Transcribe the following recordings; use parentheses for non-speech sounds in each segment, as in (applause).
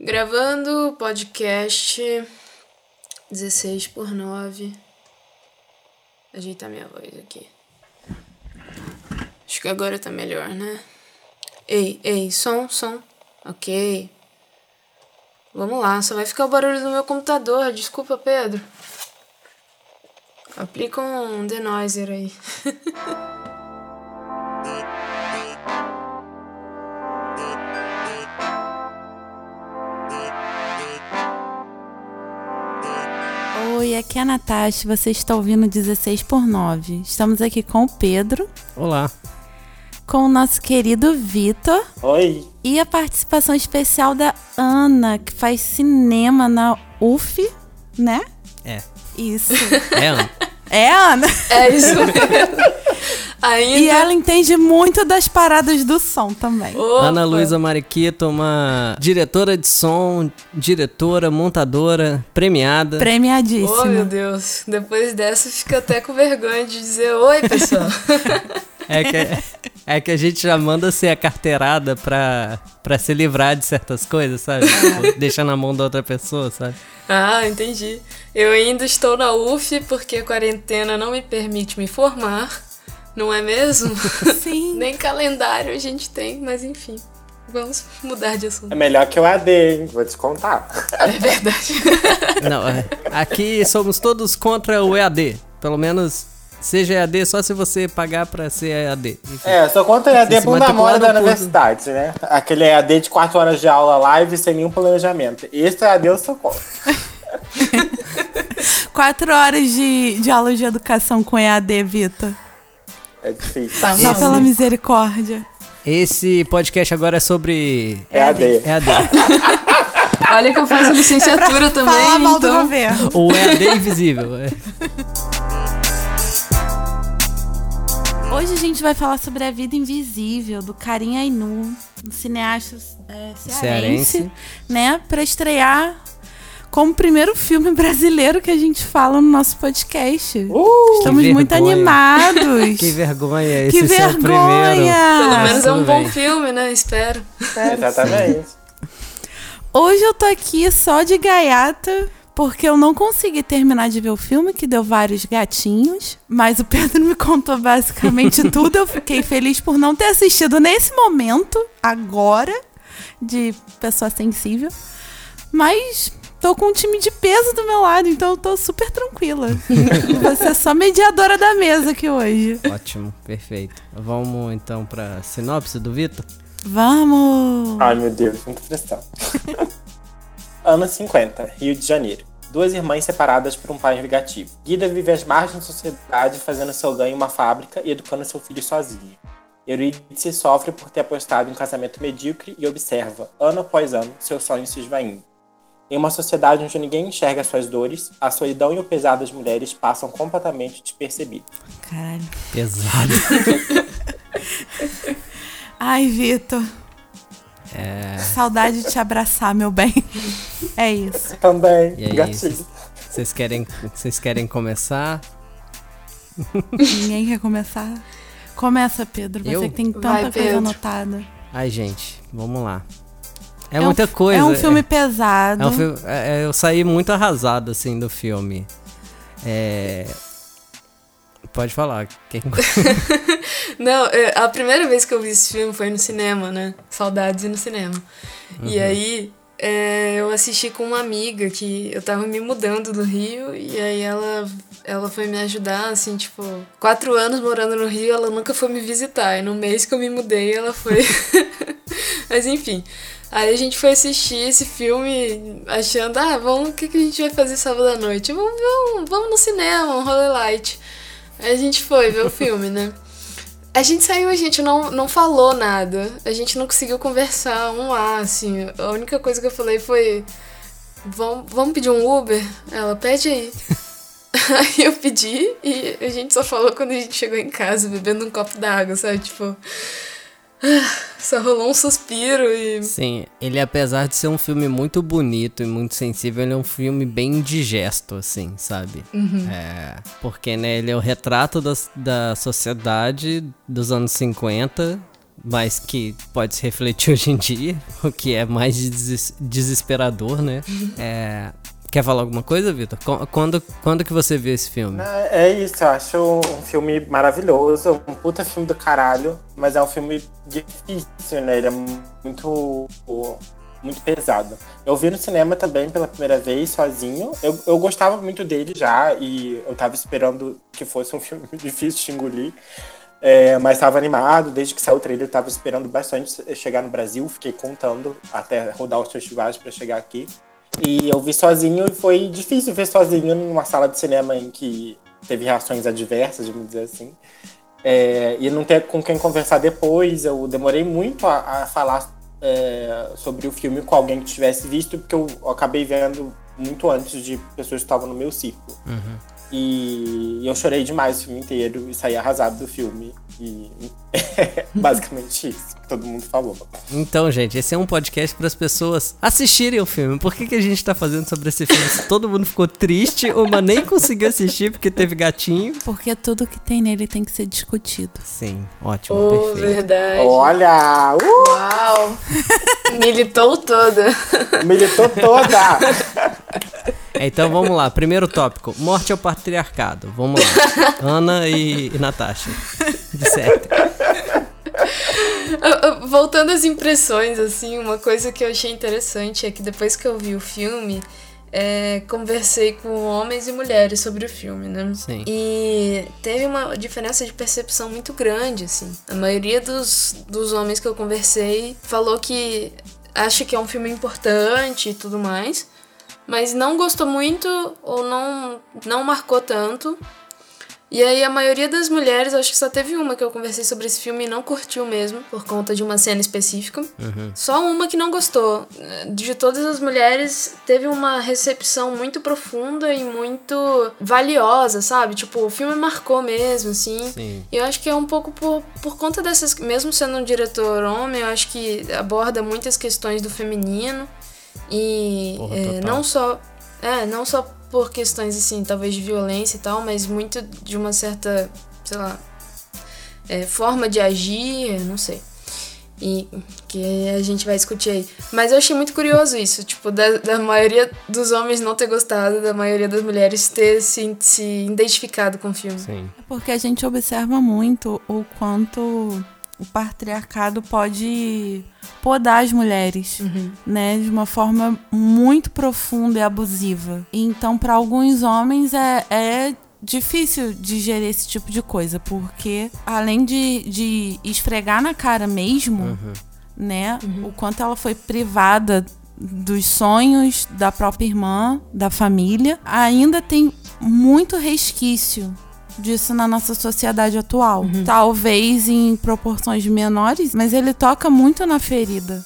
Gravando podcast 16 por 9. Ajeitar minha voz aqui. Acho que agora tá melhor, né? Ei, ei, som, som. Ok. Vamos lá, só vai ficar o barulho do meu computador. Desculpa, Pedro. Aplica um denoiser aí. (laughs) aqui é a Natasha, você está ouvindo 16 por 9. Estamos aqui com o Pedro. Olá. Com o nosso querido Vitor. Oi. E a participação especial da Ana, que faz cinema na UF, né? É. Isso. É, Ana? É, Ana? É isso mesmo. (laughs) Ainda... E ela entende muito das paradas do som também. Opa. Ana Luísa Mariquito, uma diretora de som, diretora, montadora, premiada. Premiadíssima. Oh, meu Deus. Depois dessa, fica até com vergonha de dizer oi, pessoal. (laughs) É que, é que a gente já manda ser a carteirada pra, pra se livrar de certas coisas, sabe? (laughs) Tipo, deixar na mão da outra pessoa, sabe? ah, entendi. Eu ainda estou na UF porque a quarentena não me permite me formar. Não é mesmo? (laughs) Sim. Nem calendário a gente tem, mas enfim. Vamos mudar de assunto. É melhor que o AD, hein? Vou te contar. É verdade. (laughs) Não, é, aqui somos todos contra o EAD. Pelo menos seja EAD só se você pagar pra ser EAD. Enfim. É, só conta EAD bunda mole da universidade, né? Aquele EAD de 4 horas de aula live sem nenhum planejamento. Esse EAD eu sou contra. (laughs) Quatro horas de, de aula de educação com EAD, Vitor. É difícil. Tá, Só pela misericórdia. Esse podcast agora é sobre EAD. EAD. (laughs) Olha que eu faço licenciatura também, Falar mal do então... governo. o EAD invisível. é. Hoje a gente vai falar sobre a vida invisível do Karim Ainu, um cineasta é, cearense, Cearense. né? Pra estrear como primeiro filme (laughs) brasileiro que a gente fala no nosso podcast. Uh, Estamos muito animados. (laughs) Que vergonha, esse Que ser o primeiro. vergonha! Pelo menos é um bom filme, né? Espero. (laughs) exatamente. Hoje eu tô aqui só de gaiata, porque eu não consegui terminar de ver o filme, que deu vários gatinhos. Mas o Pedro me contou basicamente tudo. Eu fiquei feliz por não ter assistido nesse momento, agora, de pessoa sensível. Mas tô com um time de peso do meu lado, então eu tô super tranquila. (laughs) Vou ser só mediadora da mesa aqui hoje. Ótimo, perfeito. Vamos então pra sinopse do Vitor? Vamos! Ai, meu Deus, muita pressão. (laughs) Anos 50, Rio de Janeiro. Duas irmãs separadas por um pai vingativo. Guida vive às margens da sociedade, fazendo seu ganho em uma fábrica e educando seu filho sozinha. Eurídice sofre por ter apostado em um casamento medíocre e observa, ano após ano, seus sonhos se esvaindo. Em uma sociedade onde ninguém enxerga suas dores, a solidão e o pesar das mulheres passam completamente despercebidos. Caralho. Pesado. (laughs) Ai, Vitor. É. Saudade de te abraçar, meu bem. É isso. Também, E aí, gatilho. vocês- querem, vocês querem começar? Ninguém quer começar? Começa, Pedro. Você Eu? que tem tanta Vai, coisa Pedro. anotada. Ai, gente, vamos lá. É, um muita fi- coisa. É um filme pesado. É um filme- é- é- eu saí muito arrasado, assim, do filme. É... Pode falar. Quem... (laughs) Não, é, a primeira vez que eu vi esse filme foi no cinema, né? Saudades e no cinema. E aí é, eu assisti com uma amiga que eu tava me mudando do Rio e aí ela, ela foi me ajudar, assim, tipo, quatro anos morando no Rio, ela nunca foi me visitar. E no mês que eu me mudei, ela foi. (laughs) Mas enfim. Aí a gente foi assistir esse filme achando, ah, vamos, o que, que a gente vai fazer sábado à noite? Vamos, vamos, vamos no cinema, um rolê light. Aí a gente foi ver o filme, né? A gente saiu, a gente não, não falou nada. A gente não conseguiu conversar um A, assim. A única coisa que eu falei foi: Vamos, vamos pedir um Uber? Ela, pede aí. (laughs) aí eu pedi e a gente só falou quando a gente chegou em casa, bebendo um copo d'água, sabe? Tipo. Só rolou um suspiro e. Sim, ele apesar de ser um filme muito bonito e muito sensível, ele é um filme bem indigesto, assim, sabe? É, porque, né, ele é o retrato das- da sociedade dos anos 50 mas que pode se refletir (laughs) hoje em dia, o que é mais des desesperador, né? É, Quer falar alguma coisa, Vitor? Quando, quando que você viu esse filme? É isso, eu acho um filme maravilhoso, um puta filme do caralho, mas é um filme difícil, né? Ele é muito, muito pesado. Eu vi no cinema também pela primeira vez, sozinho. Eu, eu gostava muito dele já, e eu tava esperando que fosse um filme (laughs) difícil de engolir. É, mas estava animado, desde que saiu o trailer, estava esperando bastante chegar no Brasil. Fiquei contando até rodar os festivais para chegar aqui. E eu vi sozinho e foi difícil ver sozinho numa sala de cinema em que teve reações adversas, vamos dizer assim. É, e não ter com quem conversar depois. Eu demorei muito a, a falar é, sobre o filme com alguém que tivesse visto, porque eu, eu acabei vendo muito antes de pessoas que estavam no meu círculo. Uhum. E eu chorei demais o filme inteiro e saí arrasado do filme. E (laughs) basicamente isso que todo mundo falou. Então, gente, esse é um podcast para as pessoas assistirem o filme. Por que, que a gente tá fazendo sobre esse filme? Se todo mundo ficou triste, uma nem conseguiu assistir porque teve gatinho. Porque tudo que tem nele tem que ser discutido. Sim, ótimo, oh, perfeito. verdade. Olha! Uh! Uau! Militou toda. Militou toda! (laughs) Então vamos lá, primeiro tópico: morte ao patriarcado. Vamos lá. (laughs) Ana e, e Natasha. De certo. Voltando às impressões, assim, uma coisa que eu achei interessante é que depois que eu vi o filme, é, conversei com homens e mulheres sobre o filme, né? Sim. E teve uma diferença de percepção muito grande, assim. A maioria dos, dos homens que eu conversei falou que acha que é um filme importante e tudo mais mas não gostou muito ou não, não marcou tanto. E aí a maioria das mulheres, acho que só teve uma que eu conversei sobre esse filme e não curtiu mesmo, por conta de uma cena específica. Uhum. Só uma que não gostou. De todas as mulheres, teve uma recepção muito profunda e muito valiosa, sabe? Tipo, o filme marcou mesmo, assim. Sim. E eu acho que é um pouco por, por conta dessas. Mesmo sendo um diretor homem, eu acho que aborda muitas questões do feminino. E Porra, é, não só. É, não só por questões assim, talvez de violência e tal, mas muito de uma certa, sei lá, é, forma de agir, não sei. E que a gente vai discutir aí. Mas eu achei muito curioso isso, tipo, da, da maioria dos homens não ter gostado, da maioria das mulheres ter se, se identificado com o filme. Sim. É porque a gente observa muito o quanto o patriarcado pode podar as mulheres, uhum. né, de uma forma muito profunda e abusiva. Então, para alguns homens é, é difícil digerir esse tipo de coisa, porque além de, de esfregar na cara mesmo, uhum. né, uhum. o quanto ela foi privada dos sonhos da própria irmã, da família, ainda tem muito resquício disso na nossa sociedade atual. Uhum. Talvez em proporções menores, mas ele toca muito na ferida.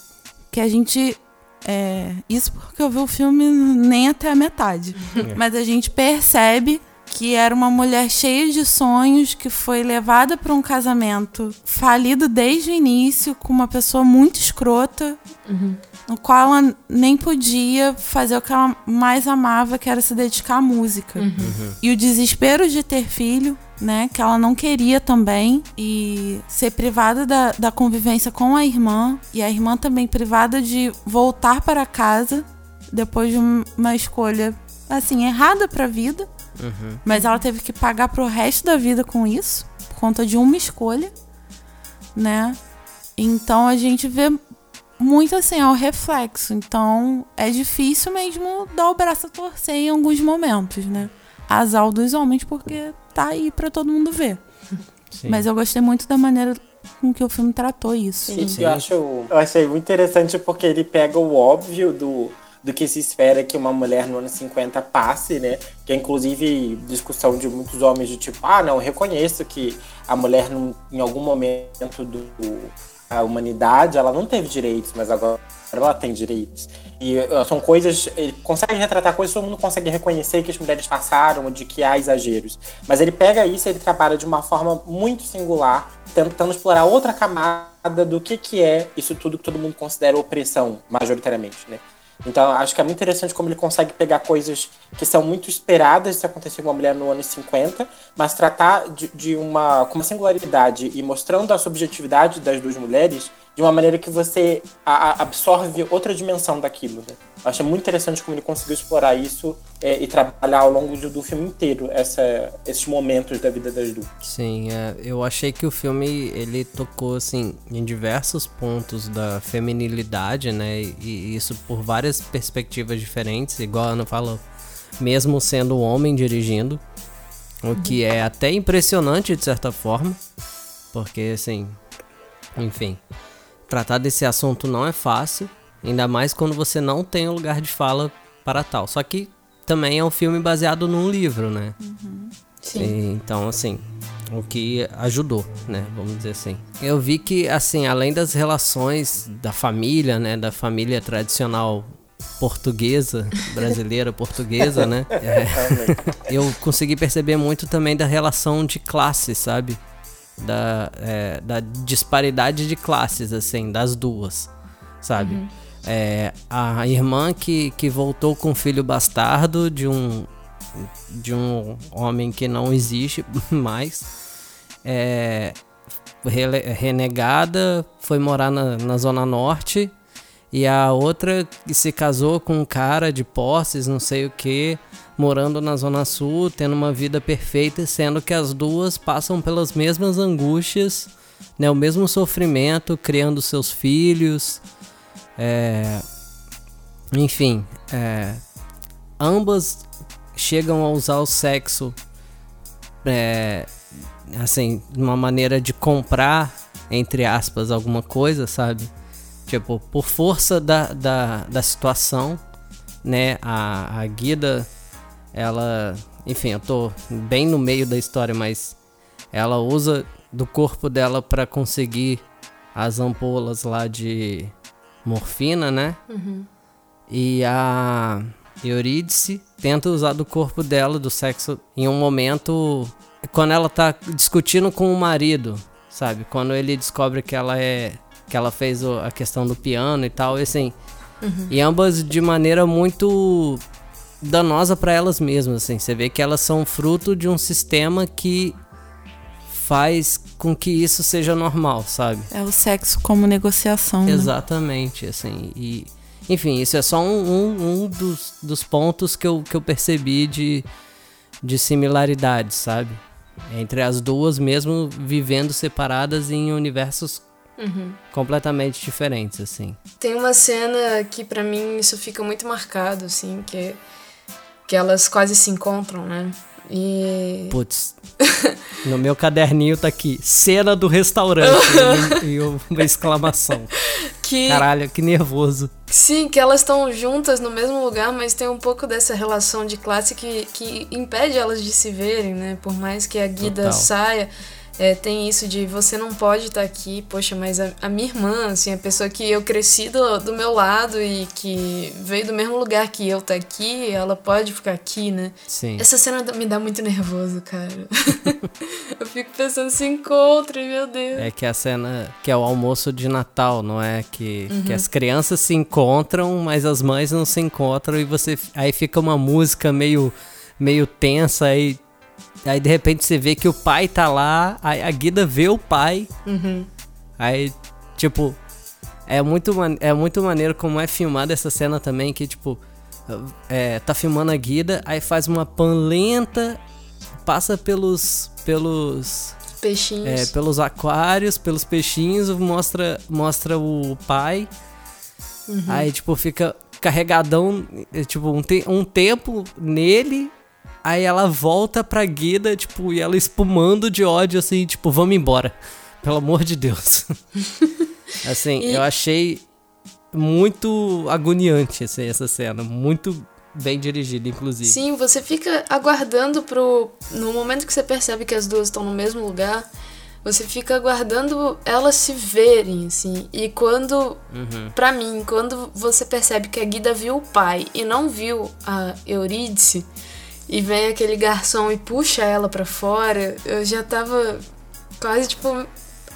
Que a gente. É, isso porque eu vi o filme nem até a metade. É. Mas a gente percebe que era uma mulher cheia de sonhos, que foi levada para um casamento falido desde o início, com uma pessoa muito escrota, uhum. no qual ela nem podia fazer o que ela mais amava, que era se dedicar à música. Uhum. E o desespero de ter filho, né, que ela não queria também, e ser privada da, da convivência com a irmã, e a irmã também privada de voltar para casa depois de uma escolha assim errada para a vida Uhum. mas ela teve que pagar pro resto da vida com isso, por conta de uma escolha, né? Então a gente vê muito assim, é o reflexo. Então é difícil mesmo dar o braço a torcer em alguns momentos, né? Azal dos homens, porque tá aí para todo mundo ver. (laughs) Sim. Mas eu gostei muito da maneira com que o filme tratou isso. Sim, eu, acho, eu achei muito interessante porque ele pega o óbvio do do que se espera que uma mulher no ano 50 passe, né? Que é inclusive discussão de muitos homens de tipo, ah, não, reconheço que a mulher em algum momento do a humanidade ela não teve direitos, mas agora ela tem direitos. E uh, são coisas, ele consegue retratar coisas todo mundo consegue reconhecer que as mulheres passaram, de que há exageros. Mas ele pega isso e ele trabalha de uma forma muito singular, tentando explorar outra camada do que, que é isso tudo que todo mundo considera opressão, majoritariamente, né? Então, acho que é muito interessante como ele consegue pegar coisas que são muito esperadas de acontecer com uma mulher no ano 50, mas tratar de, de uma com uma singularidade e mostrando a subjetividade das duas mulheres de uma maneira que você a, a absorve outra dimensão daquilo. Né? Muito interessante como ele conseguiu explorar isso é, e trabalhar ao longo do, do filme inteiro essa, esses momentos da vida das duas. Sim, é, eu achei que o filme ele tocou assim em diversos pontos da feminilidade, né? E, e isso por várias perspectivas diferentes, igual a Ana falou, mesmo sendo um homem dirigindo, o que é até impressionante de certa forma, porque assim, enfim, tratar desse assunto não é fácil, ainda mais quando você não tem um lugar de fala para tal. Só que também é um filme baseado num livro, né? Sim. E, então, assim, o que ajudou, né? Vamos dizer assim. Eu vi que, assim, além das relações da família, né? Da família tradicional portuguesa, (laughs) brasileira portuguesa, né? (laughs) É, eu consegui perceber muito também da relação de classe, sabe? Da, é, da disparidade de classes, assim, das duas, sabe? É, a irmã que, que voltou com um filho bastardo de um, de um homem que não existe (laughs) mais, é, renegada, foi morar na, na Zona Norte, e a outra que se casou com um cara de posses, não sei o que, morando na Zona Sul, tendo uma vida perfeita, sendo que as duas passam pelas mesmas angústias, né, o mesmo sofrimento, criando seus filhos. É, enfim, é, ambas chegam a usar o sexo é, assim, de uma maneira de comprar, entre aspas, alguma coisa, sabe? Tipo, por força da, da, da situação, né? A, a Guida, ela. Enfim, eu tô bem no meio da história, mas ela usa do corpo dela para conseguir as ampolas lá de morfina, né? E a Eurídice tenta usar do corpo dela, do sexo, em um momento quando ela tá discutindo com o marido, sabe? Quando ele descobre que ela é. Que ela fez a questão do piano e tal, e assim. E ambas de maneira muito danosa para elas mesmas, assim. Você vê que elas são fruto de um sistema que faz com que isso seja normal, sabe? É o sexo como negociação. né? Exatamente, assim. E, enfim, isso é só um, um, um dos, dos pontos que eu, que eu percebi de, de similaridade, sabe? Entre as duas, mesmo vivendo separadas em universos completamente diferentes, assim. Tem uma cena que pra mim isso fica muito marcado, assim, que, que elas quase se encontram, né? E. Putz, (laughs) no meu caderninho tá aqui, cena do restaurante, (laughs) e uma exclamação. (laughs) Que, Caralho, que nervoso. sim, que elas estão juntas no mesmo lugar, mas tem um pouco dessa relação de classe que, que impede elas de se verem, né? Por mais que a Guida Total. saia, é, tem isso de você não pode estar aqui, poxa, mas a, a minha irmã, assim, a pessoa que eu cresci do, do meu lado e que veio do mesmo lugar que eu tá aqui, ela pode ficar aqui, né? Sim. Essa cena me dá muito nervoso, cara. (laughs) eu fico pensando se encontrem, meu Deus. É que a cena que é o almoço de Natal, não é? Que, que as crianças se encontram, mas as mães não se encontram e você. Aí fica uma música meio, meio tensa aí. Aí de repente você vê que o pai tá lá, aí a Guida vê o pai. Aí, tipo, é muito, é muito maneiro como é filmada essa cena também, que tipo, é, tá filmando a Guida, aí faz uma pan lenta, passa pelos. pelos. Peixinhos. É, pelos aquários, pelos peixinhos, mostra, mostra o pai. Aí, tipo, fica carregadão, é, tipo, um, te- um tempo nele. Aí ela volta pra Guida, tipo, e ela espumando de ódio, assim, tipo, vamos embora. (laughs) Pelo amor de Deus. (laughs) assim, E- eu achei muito agoniante assim, essa cena. Muito bem dirigida, inclusive. Sim, você fica aguardando pro. No momento que você percebe que as duas estão no mesmo lugar, você fica aguardando elas se verem, assim. E quando. Pra mim, quando você percebe que a Guida viu o pai e não viu a Eurídice, e vem aquele garçom e puxa ela pra fora, eu já tava quase tipo.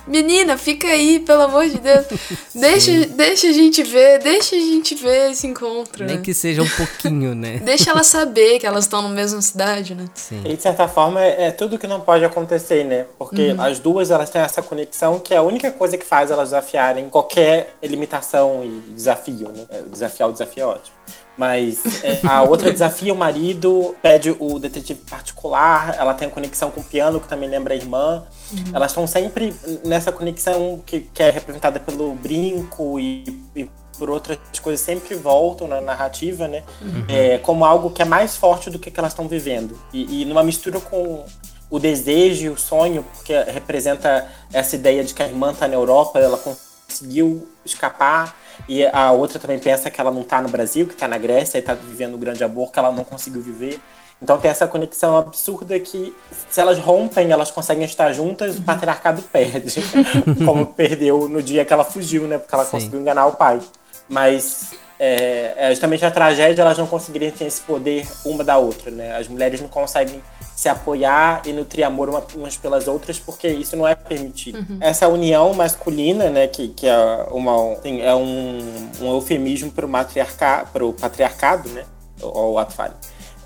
menina, fica aí, pelo amor de Deus. (laughs) Deixa, deixa a gente ver, deixa a gente ver esse encontro. Nem né? que seja um pouquinho, né? (laughs) Deixa ela saber que elas estão na mesma cidade, né? Sim. E de certa forma é, é tudo que não pode acontecer, né? Porque as duas elas têm essa conexão que é a única coisa que faz elas desafiarem qualquer limitação e desafio, né? É, Desafiar o desafio é ótimo. Mas é, a outra desafia o marido, pede o detetive particular, ela tem conexão com o piano, que também lembra a irmã. Elas estão sempre nessa conexão que, que é representada pelo brinco e, e por outras coisas, sempre voltam na narrativa, né? É, como algo que é mais forte do que, que elas estão vivendo. E, e numa mistura com o desejo e o sonho, porque representa essa ideia de que a irmã está na Europa, ela conseguiu escapar, e a outra também pensa que ela não está no Brasil, que está na Grécia e está vivendo um grande amor que ela não conseguiu viver. Então tem essa conexão absurda que, se elas rompem, elas conseguem estar juntas, o patriarcado perde. (laughs) Como perdeu no dia que ela fugiu, né? Porque ela Sim. conseguiu enganar o pai. Mas é, é justamente a tragédia, elas não conseguiriam ter esse poder uma da outra, né? As mulheres não conseguem se apoiar e nutrir amor uma- umas pelas outras porque isso não é permitido. Essa união masculina, né, que, que é, uma, assim, é um, um eufemismo para o matriarca, pro patriarcado, né? Ou o ato falho.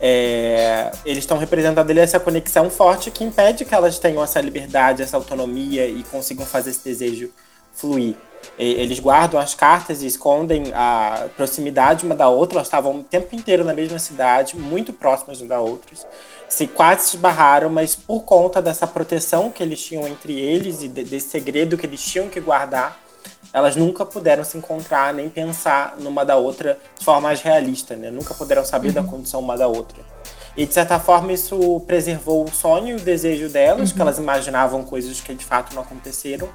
É, eles estão representando ali essa conexão forte que impede que elas tenham essa liberdade, essa autonomia e consigam fazer esse desejo fluir. Eles guardam as cartas e escondem a proximidade uma da outra. Elas estavam o tempo inteiro na mesma cidade, muito próximas uma da outra. Se quase se esbarraram, mas por conta dessa proteção que eles tinham entre eles e de- desse segredo que eles tinham que guardar, elas nunca puderam se encontrar nem pensar numa da outra de forma mais realista, né? Nunca puderam saber da condição uma da outra. E de certa forma isso preservou o sonho e o desejo delas, que elas imaginavam coisas que de fato não aconteceram.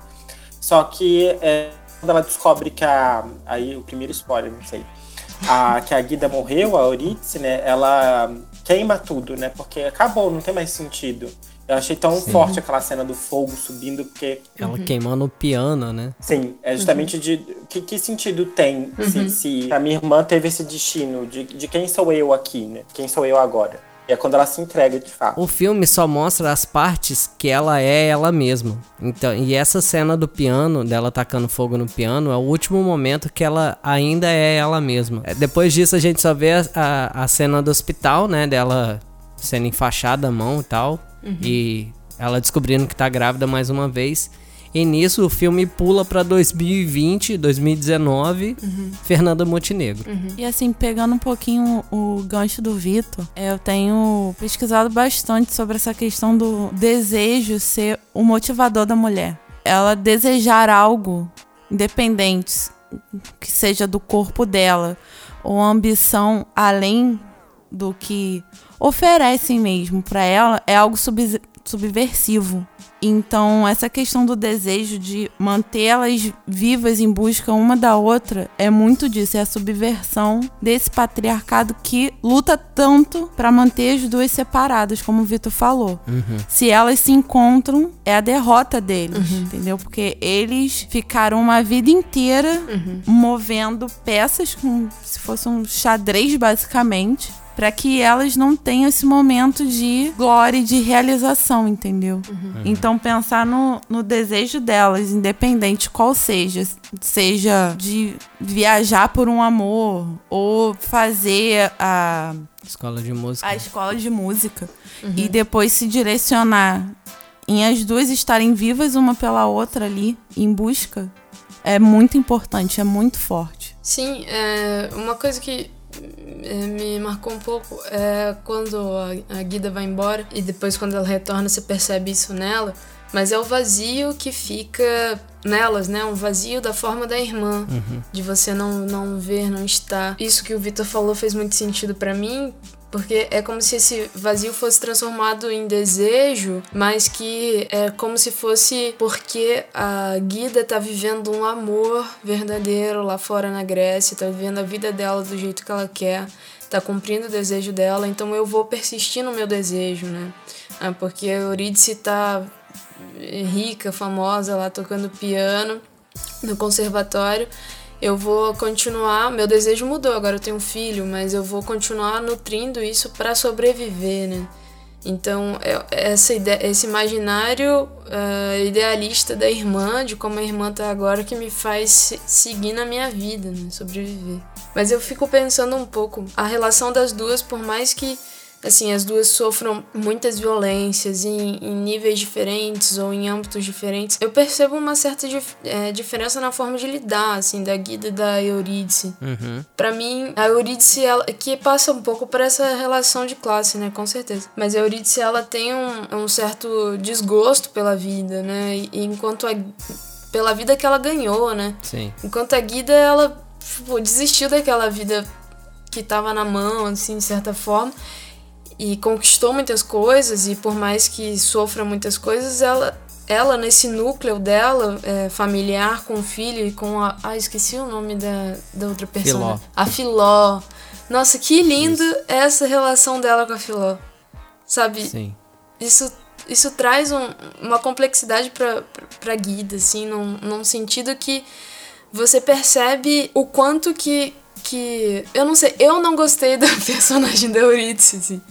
Só que é, quando ela descobre que a. Aí o primeiro spoiler, não sei. A, que a Guida morreu, a Eurídice, né? Ela queima tudo, né? Porque acabou, não tem mais sentido. Eu achei tão forte aquela cena do fogo subindo, porque Ela queimando o piano, né? Sim, é justamente de que, que sentido tem se, se a minha irmã teve esse destino de, de quem sou eu aqui, né? Quem sou eu agora? E é quando ela se entrega de fato. O filme só mostra as partes que ela é ela mesma. Então, e essa cena do piano, dela tacando fogo no piano, é o último momento que ela ainda é ela mesma. É, Depois disso a gente só vê a, a, a cena do hospital, né, dela sendo enfaixada a mão e tal, e ela descobrindo que tá grávida mais uma vez. E nisso o filme pula pra 2020, 2019, Fernanda Montenegro. E assim, pegando um pouquinho o gancho do Vitor, eu tenho pesquisado bastante sobre essa questão do desejo ser o motivador da mulher. Ela desejar algo independente, que seja do corpo dela, ou ambição além do que oferecem mesmo pra ela, é algo sub- subversivo. Então, essa questão do desejo de mantê-las vivas em busca uma da outra é muito disso, é a subversão desse patriarcado que luta tanto para manter as duas separadas, como o Vitor falou. Se elas se encontram, é a derrota deles, entendeu? Porque eles ficaram uma vida inteira movendo peças como se fosse um xadrez, basicamente. Pra que elas não tenham esse momento de glória e de realização, entendeu? Então, pensar no, no desejo delas, independente qual seja, seja de viajar por um amor ou fazer a, Escola de música. a escola de música e depois se direcionar em as duas estarem vivas uma pela outra ali, em busca, é muito importante, é muito forte. Sim, é, uma coisa que me marcou um pouco é quando a, Guida vai embora e depois quando ela retorna você percebe isso nela, mas é o vazio que fica nelas, né? Um vazio da forma da irmã, de você não, não ver, não estar. Isso que o Vitor falou fez muito sentido pra mim, porque é como se esse vazio fosse transformado em desejo, mas que é como se fosse porque a Guida tá vivendo um amor verdadeiro lá fora na Grécia, tá vivendo a vida dela do jeito que ela quer, tá cumprindo o desejo dela, então eu vou persistir no meu desejo, né? Ah, porque a Eurídice tá rica, famosa lá tocando piano no conservatório eu vou continuar. Meu desejo mudou, agora eu tenho um filho, mas eu vou continuar nutrindo isso para sobreviver, né? Então, é, essa ideia, esse imaginário uh, idealista da irmã, de como a irmã tá agora, que me faz seguir na minha vida, né? Sobreviver. Mas eu fico pensando um pouco, a relação das duas, por mais que assim, as duas sofram muitas violências em, em, níveis diferentes ou em âmbitos diferentes, eu percebo uma certa dif é, diferença na forma de lidar, assim, da Guida e da Eurídice. Uhum. Para mim, a Eurídice, ela, que passa um pouco por essa relação de classe, né, com certeza. Mas a Eurídice, ela tem um, um certo desgosto pela vida, né, e, enquanto a, pela vida que ela ganhou, né. Sim. Enquanto a Guida, ela tipo, desistiu daquela vida que tava na mão, assim, de certa forma, e conquistou muitas coisas e por mais que sofra muitas coisas, ela ela nesse núcleo dela é, familiar com o filho e com a ah esqueci o nome da, da outra pessoa a Filó nossa que lindo isso. essa relação dela com a Filó sabe Sim. isso isso traz um, uma complexidade para para Guida assim num, num sentido que você percebe o quanto que que. Eu não sei, eu não gostei da (laughs) personagem da Eurídice, assim.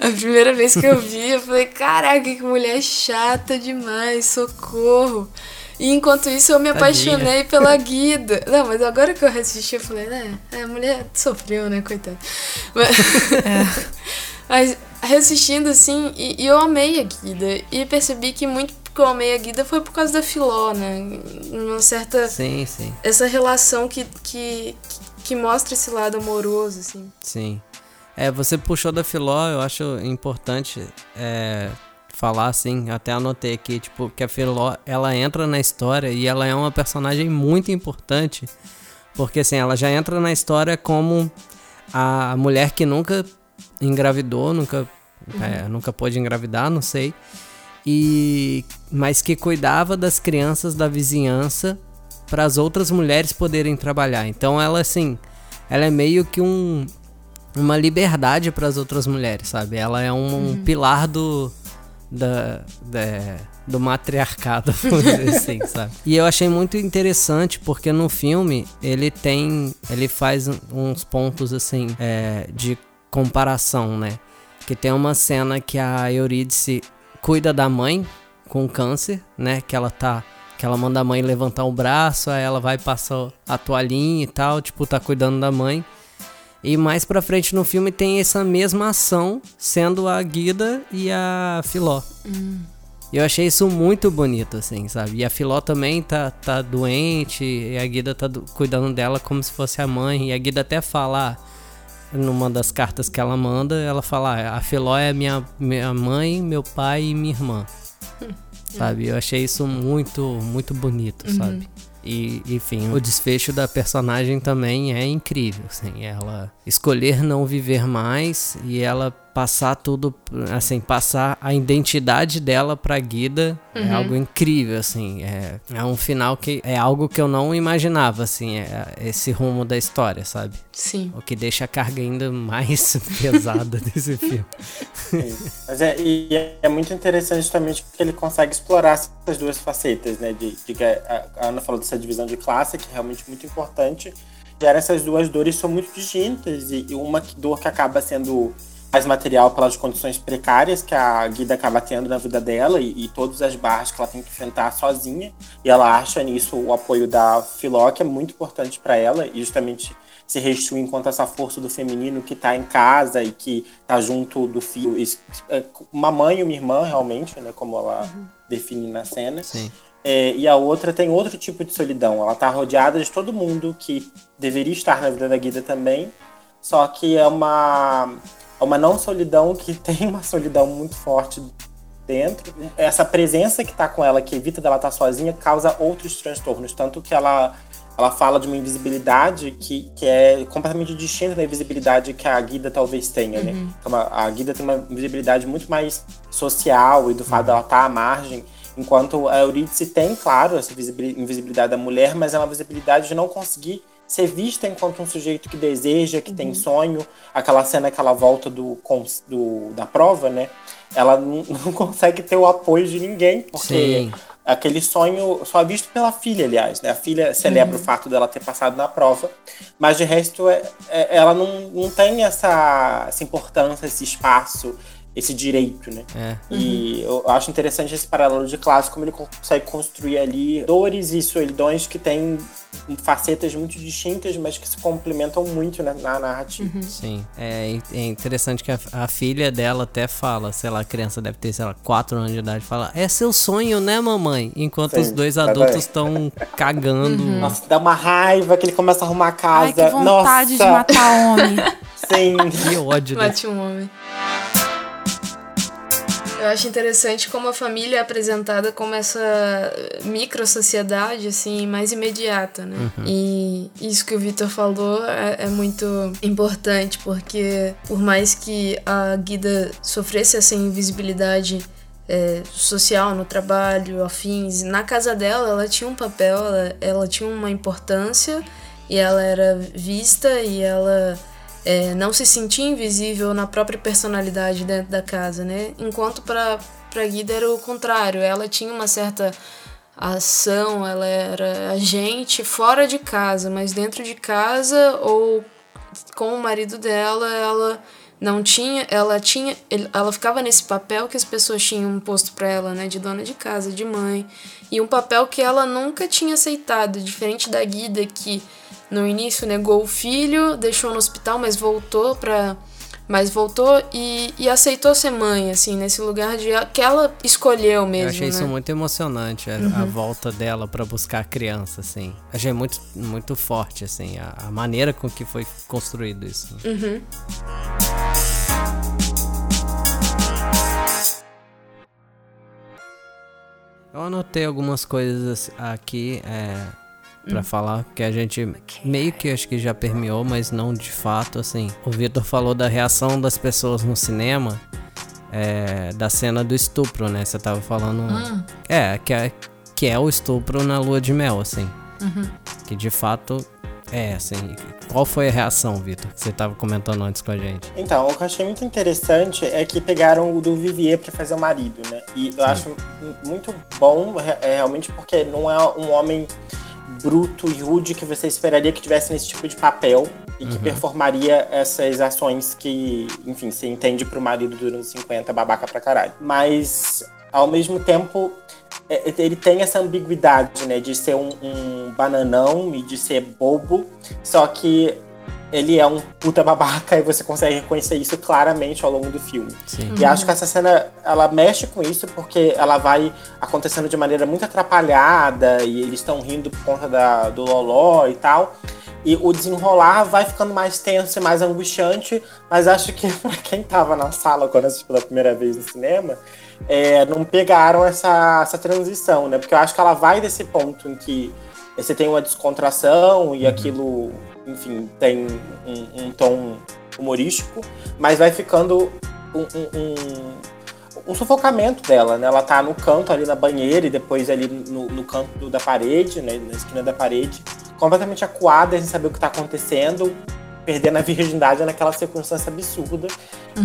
A primeira vez que eu (laughs) vi, eu falei, caraca, que mulher chata demais, socorro. E enquanto isso eu me apaixonei pela Guida. Não, mas agora que eu assisti, eu falei, né, a mulher sofreu, né, coitada. Mas, é. (laughs) mas reassistindo assim, e, e, eu amei a Guida. E percebi que muito que eu amei a Guida foi por causa da Filó, né? Uma certa. Sim, sim. Essa relação que, que, que mostra esse lado amoroso, assim. Sim. É, você puxou da Filó, eu acho importante é, falar assim, até anotei aqui, tipo, que a Filó, ela entra na história e ela é uma personagem muito importante, porque assim, ela já entra na história como a mulher que nunca engravidou, nunca, uhum. é, nunca pôde engravidar, não sei, e mas que cuidava das crianças da vizinhança para as outras mulheres poderem trabalhar. Então ela assim, ela é meio que um uma liberdade para as outras mulheres, sabe? Ela é um, uhum. pilar do da, da, do matriarcado, (laughs) vamos dizer assim, sabe? E eu achei muito interessante porque no filme ele tem, ele faz uns pontos assim é, de comparação, né? Que tem uma cena que a Eurídice cuida da mãe com câncer, né? Que ela tá que ela manda a mãe levantar o braço, aí ela vai passar a toalhinha e tal, tipo, tá cuidando da mãe. E mais pra frente no filme tem essa mesma ação, sendo a Guida e a Filó. Hum. E eu achei isso muito bonito, assim, sabe? E a Filó também tá, tá doente, e a Guida tá cuidando dela como se fosse a mãe. E a Guida até fala, ah, numa das cartas que ela manda, ela fala: ah, a Filó é minha, minha mãe, meu pai e minha irmã. Sabe? Eu achei isso muito, muito bonito, uhum. sabe? E, enfim, o desfecho da personagem também é incrível, assim, ela escolher não viver mais e ela passar tudo, assim, passar a identidade dela pra Guida é uhum. é algo incrível, assim, é, é um final que é algo que eu não imaginava, assim, é, esse rumo da história, sabe? Sim. O que deixa a carga ainda mais (laughs) pesada desse (laughs) filme. Sim. Mas é, e é muito interessante justamente porque ele consegue explorar essas duas facetas, né, de, de a, a Ana falou dessa divisão de classe, que é realmente muito importante, gera essas duas dores são muito distintas e, e uma dor que acaba sendo mais material pelas condições precárias que a Guida acaba tendo na vida dela e, e, todas as barras que ela tem que enfrentar sozinha. E ela acha nisso o apoio da Filó, que é muito importante para ela, e justamente se restitui enquanto essa força do feminino que está em casa e que está junto do filho. É, uma mãe e uma irmã, realmente, né, como ela uhum. define na cena. É, e a outra tem outro tipo de solidão. Ela está rodeada de todo mundo que deveria estar na vida da Guida também, só que é uma é uma não solidão que (laughs) tem uma solidão muito forte dentro. Essa presença que está com ela, que evita dela estar tá sozinha, causa outros transtornos. Tanto que ela, ela fala de uma invisibilidade que, que é completamente distinta da invisibilidade que a Guida talvez tenha, né? uhum. né? A Guida tem uma visibilidade muito mais social e do fato uhum. dela estar tá à margem. Enquanto a Eurídice tem, claro, essa invisibilidade da mulher, mas é uma visibilidade de não conseguir ser vista enquanto um sujeito que deseja, que uhum. tem sonho. Aquela cena que ela volta do, do da prova, né? Ela não, (laughs) não consegue ter o apoio de ninguém, porque Sim. aquele sonho só é visto pela filha, aliás, né? A filha celebra uhum. o fato dela ter passado na prova, mas de resto é, é, ela não, não tem essa, essa importância, esse espaço esse direito, né? É. E eu acho interessante esse paralelo de classe, como ele consegue construir ali dores e solidões que têm facetas muito distintas, mas que se complementam muito na, na narrativa. Sim. É, é interessante que a, a filha dela até fala, sei lá, a criança deve ter, sei lá, 4 anos de idade, fala, é seu sonho, né, mamãe? Enquanto Sim, os dois adultos bem. estão cagando. Nossa, dá uma raiva que ele começa a arrumar a casa. Ai, que vontade Nossa, de matar homem. (laughs) Sim. Que ódio Mate um homem. Eu acho interessante como a família é apresentada como essa micro-sociedade, assim, mais imediata, né? E isso que o Vitor falou é, é muito importante, porque por mais que a Guida sofresse essa invisibilidade é, social no trabalho, afins, na casa dela ela tinha um papel, ela, ela tinha uma importância e ela era vista e ela é, não se sentia invisível na própria personalidade dentro da casa, né? Enquanto para para Guida era o contrário, ela tinha uma certa ação, ela era agente fora de casa, mas dentro de casa ou com o marido dela, ela não tinha, ela tinha, ela ficava nesse papel que as pessoas tinham posto para ela, né, de dona de casa, de mãe, e um papel que ela nunca tinha aceitado, diferente da Guida que no início negou o filho, deixou no hospital, mas voltou para mas voltou e, e aceitou ser mãe, assim, nesse lugar de que ela escolheu mesmo, Eu achei isso né? muito emocionante, a, a volta dela pra buscar a criança, assim. Achei muito, muito forte, assim, a, a maneira com que foi construído isso. Eu anotei algumas coisas aqui é, pra falar que a gente meio que acho que já permeou, mas não de fato, assim. O Vitor falou da reação das pessoas no cinema, é, da cena do estupro, né? Você tava falando. É, que é, que é o estupro na lua de mel, assim. Que de fato é, assim. Qual foi a reação, Vitor, que você tava comentando antes com a gente? Então, o que eu achei muito interessante é que pegaram o do Vivier pra fazer o marido, né? E eu acho muito bom, é, realmente, porque não é um homem bruto e rude que você esperaria que tivesse nesse tipo de papel e que performaria essas ações que, enfim, você entende pro marido durante 50 babaca pra caralho. Mas, ao mesmo tempo, é, ele tem essa ambiguidade, né? De ser um, um bananão e de ser bobo, só que ele é um puta babaca e você consegue reconhecer isso claramente ao longo do filme. Sim. E acho que essa cena, ela mexe com isso porque ela vai acontecendo de maneira muito atrapalhada e eles estão rindo por conta da, do loló e tal. E o desenrolar vai ficando mais tenso e mais angustiante, mas acho que (laughs) pra quem tava na sala quando assistiu pela primeira vez no cinema, é, não pegaram essa, essa transição, né? Porque eu acho que ela vai desse ponto em que você tem uma descontração e aquilo, enfim, tem um, um tom humorístico, mas vai ficando um, um- um- sufocamento dela, né? Ela tá no canto ali na banheira e depois ali no, no canto da parede, né? Na esquina da parede, completamente acuada, sem saber o que tá acontecendo, perdendo a virgindade naquela circunstância absurda.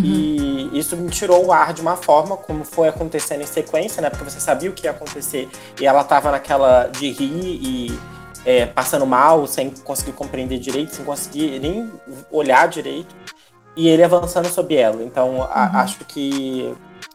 E isso me tirou o ar de uma forma, como foi acontecendo em sequência, né? Porque você sabia o que ia acontecer e ela tava naquela de rir e é, passando mal, sem conseguir compreender direito, sem conseguir nem olhar direito. E ele avançando sobre ela. Então, a- acho que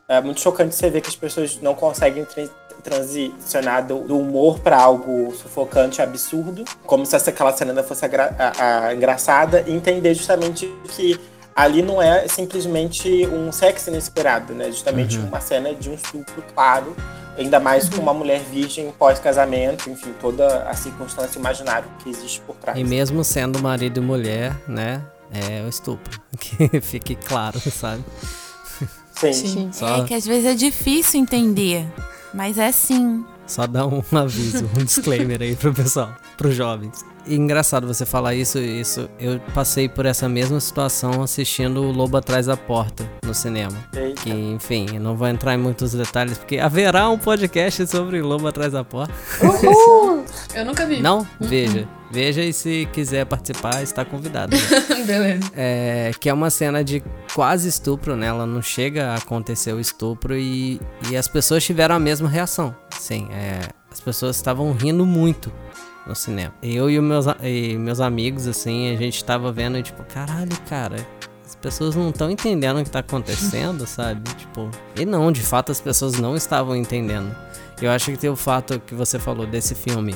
é muito chocante você ver que as pessoas não conseguem tra- transicionar do, do humor para algo sufocante, absurdo, como se essa aquela cena fosse a- a- engraçada, e entender justamente que ali não é simplesmente um sexo inesperado, né? Justamente uma cena de um estupro claro, ainda mais com uma mulher virgem pós-casamento, enfim, toda a circunstância imaginária que existe por trás. E mesmo sendo marido e mulher, né? É o estupro. (laughs) Que fique claro, sabe? Sim. Sim. Só, É que às vezes é difícil entender. Mas é sim. só dar um (laughs) aviso, um disclaimer aí pro pessoal, pros jovens. E engraçado você falar isso, isso. Eu passei por essa mesma situação assistindo o Lobo Atrás da Porta no cinema. Eita. Que, enfim, eu não vou entrar em muitos detalhes, porque haverá um podcast sobre Lobo Atrás da Porta. (laughs) Eu nunca vi. Não? Veja. Veja e se quiser participar, está convidado. né? (laughs) Beleza. É, que é uma cena de quase estupro, né? Ela não chega a acontecer o estupro e, e as pessoas tiveram a mesma reação. Sim, é, as pessoas estavam rindo muito no cinema. Eu e, meus, e meus amigos, assim, a gente tava vendo e tipo, caralho, cara, as pessoas não estão entendendo o que tá acontecendo, (laughs) sabe? Tipo, e não, de fato as pessoas não estavam entendendo. Eu acho que tem o fato que você falou desse filme.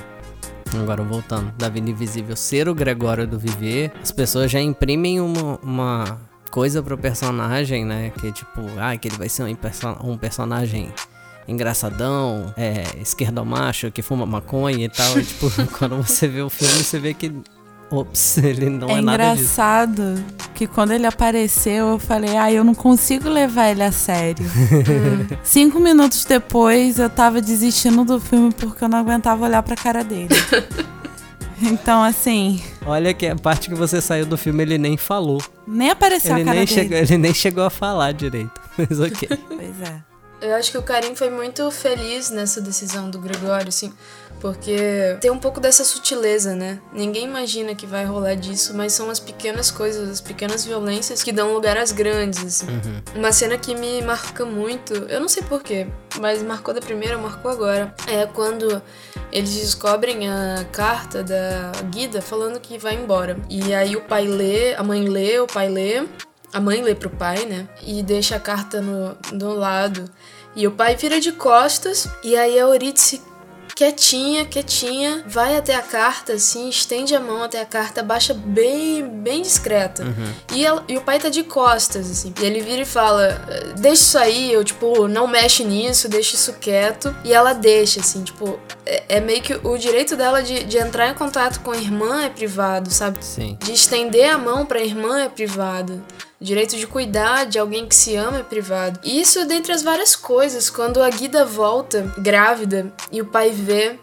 Agora voltando, da Vida Invisível ser o Gregório do Viver, as pessoas já imprimem uma, uma coisa pro personagem, né? Que é tipo, ah, que ele vai ser um, perso um personagem engraçadão, é, esquerdomacho, que fuma maconha e tal. e, tipo, (laughs) quando você vê o filme, você vê que Ops, (laughs) ele não é, é nada disso. engraçado que quando ele apareceu, eu falei, ah, eu não consigo levar ele a sério. Hum. (laughs) Cinco minutos depois, eu tava desistindo do filme porque eu não aguentava olhar pra cara dele. Então, assim. Olha que a parte que você saiu do filme ele nem falou. Nem apareceu ele a cara nem dele. Chegou, ele nem chegou a falar direito. Mas ok. Pois é. Eu acho que o Karim foi muito feliz nessa decisão do Gregório, assim, porque tem um pouco dessa sutileza, né? Ninguém imagina que vai rolar disso, mas são as pequenas coisas, as pequenas violências que dão lugar às grandes, assim. Uhum. Uma cena que me marca muito, eu não sei porquê, mas marcou da primeira, marcou agora, é quando eles descobrem a carta da Guida falando que vai embora. E aí o pai lê, a mãe lê, o pai lê, a mãe lê pro pai, né? E deixa a carta no, do lado. E o pai vira de costas, e aí a Eurídice quietinha, quietinha, vai até a carta, assim, estende a mão até a carta, baixa bem, bem discreta. Uhum. E, ela- e o pai tá de costas, assim. E ele vira e fala: Deixa isso aí, eu, tipo, não mexe nisso, deixa isso quieto. E ela deixa, assim, tipo, é, é meio que o direito dela de, de entrar em contato com a irmã é privado, sabe? Sim. De estender a mão pra irmã é privado. Direito de cuidar de alguém que se ama é privado. E Isso dentre as várias coisas. Quando a Guida volta grávida e o pai vê.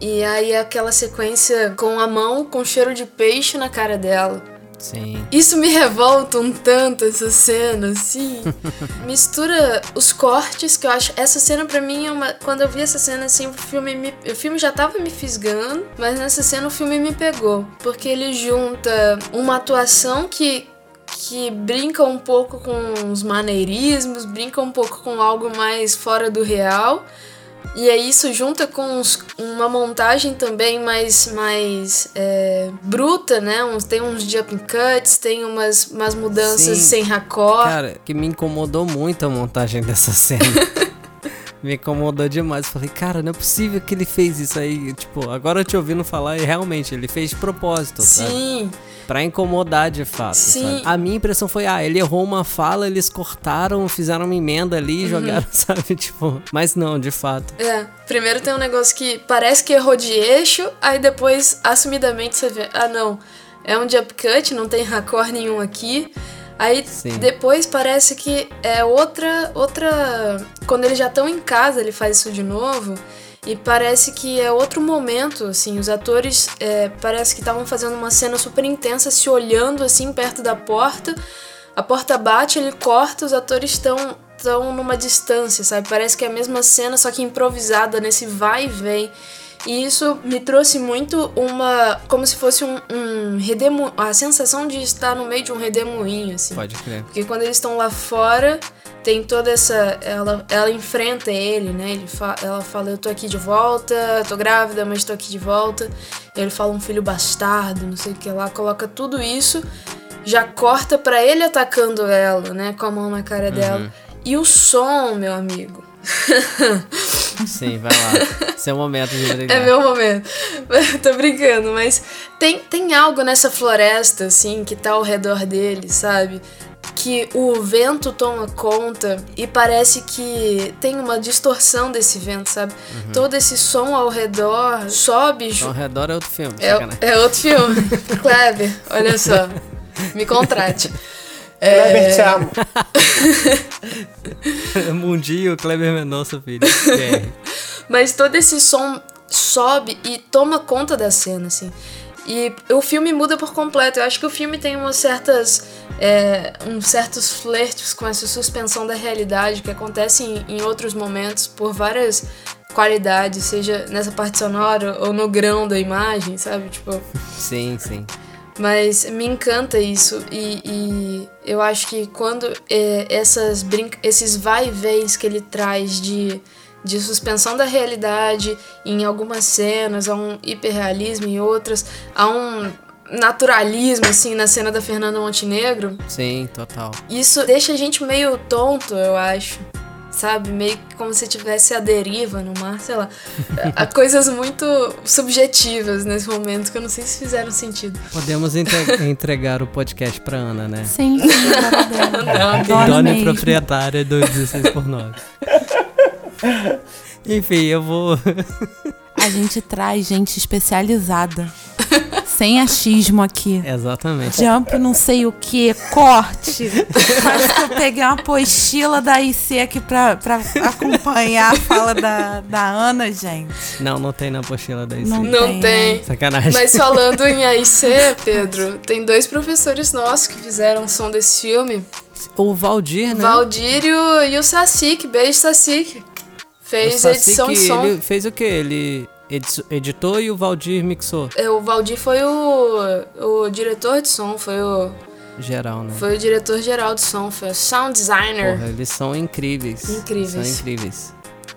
E aí aquela sequência com a mão com cheiro de peixe na cara dela. Sim. Isso me revolta um tanto, essa cena, assim. (laughs) Mistura os cortes, que eu acho. Essa cena pra mim é uma. Quando eu vi essa cena, assim, o filme me. O filme já tava me fisgando, mas nessa cena o filme me pegou. Porque ele junta uma atuação que. Que brinca um pouco com os maneirismos, brinca um pouco com algo mais fora do real. E aí isso junta com uns- uma montagem também mais, mais é, bruta, né? Uns, tem uns jump cuts, tem umas, umas mudanças Sim. sem raccord. Cara, que me incomodou muito a montagem dessa cena. (laughs) me incomodou demais. Falei, cara, não é possível que ele fez isso aí. Tipo, agora eu te ouvindo falar e realmente ele fez de propósito, sabe? Sim, Pra incomodar de fato. Sim. sabe? A minha impressão foi, ah, ele errou uma fala, eles cortaram, fizeram uma emenda ali Uhum. e jogaram, (laughs) sabe? Tipo, mas não, de fato. é. Primeiro tem um negócio que parece que errou de eixo, aí depois, assumidamente, você vê, ah não, é um jump cut, não tem raccord nenhum aqui. Aí Sim. depois parece que é outra. outra. Quando eles já estão em casa, ele faz isso de novo. E parece que é outro momento, assim, os atores é, parece que estavam fazendo uma cena super intensa, se olhando assim perto da porta. A porta bate, ele corta, os atores estão estão numa distância, sabe? Parece que é a mesma cena, só que improvisada nesse vai e vem. E isso me trouxe muito uma. como se fosse um, um redemu, a sensação de estar no meio de um redemoinho, assim. Pode crer. Porque quando eles estão lá fora, tem toda essa. Ela, ela enfrenta ele, né? Ele fa, ela fala: Eu tô aqui de volta, tô grávida, mas tô aqui de volta. Ele fala um filho bastardo, não sei o que lá, coloca tudo isso, já corta pra ele atacando ela, né? Com a mão na cara dela. E o som, meu amigo. (laughs) Sim, vai lá. Seu momento de brilhar. É meu momento. (laughs) Tô brincando, mas tem, tem algo nessa floresta, assim, que tá ao redor dele, sabe? Que o vento toma conta e parece que tem uma distorção desse vento, sabe? Todo esse som ao redor sobe. ju- Ao redor é outro filme. É, é outro filme. (laughs) Kleber, olha só. Me contrate. Kleber, te amo. (laughs) Mundinho, Kleber Mendonça, filho. BR. Mas todo esse som sobe e toma conta da cena, assim. E o filme muda por completo. Eu acho que o filme tem umas certas. é, uns certos flertes com essa suspensão da realidade que acontece em, em outros momentos por várias qualidades, seja nessa parte sonora ou no grão da imagem, sabe? Tipo. Sim, sim. Mas me encanta isso e, e eu acho que quando é, essas brinca esses vai e vens que ele traz de, de suspensão da realidade em algumas cenas, há um hiperrealismo em outras, há um naturalismo, assim, na cena da Fernanda Montenegro, Sim, total. isso deixa a gente meio tonto, eu acho. Sabe? Meio que como se tivesse a deriva no mar, sei lá. Há coisas muito subjetivas nesse momento que eu não sei se fizeram sentido. Podemos entre- (laughs) entregar o podcast pra Ana, né? Sim, sim, (laughs) dela. Adoro Dona e proprietária do 16 por 9. (laughs) Enfim, eu vou. A gente traz gente especializada. Sem achismo aqui. Exatamente. Jump não sei o que, corte. Parece que eu peguei uma apostila da IC aqui pra, pra acompanhar a fala da, da Ana, gente. Não, não tem na apostila da IC. Não. Não Tem, tem. Sacanagem. Mas falando em AIC, Pedro, tem dois professores nossos que fizeram som desse filme. O Valdir, né? Valdir e o, e o Sacic, beijo Sacic. Fez edição que som. Ele fez o quê? Ele editou e o Valdir mixou. É, O Valdir foi o, o diretor de som, foi o, Geral, né? foi o diretor geral de som, foi o sound designer. Porra, eles são incríveis. Incríveis. São incríveis.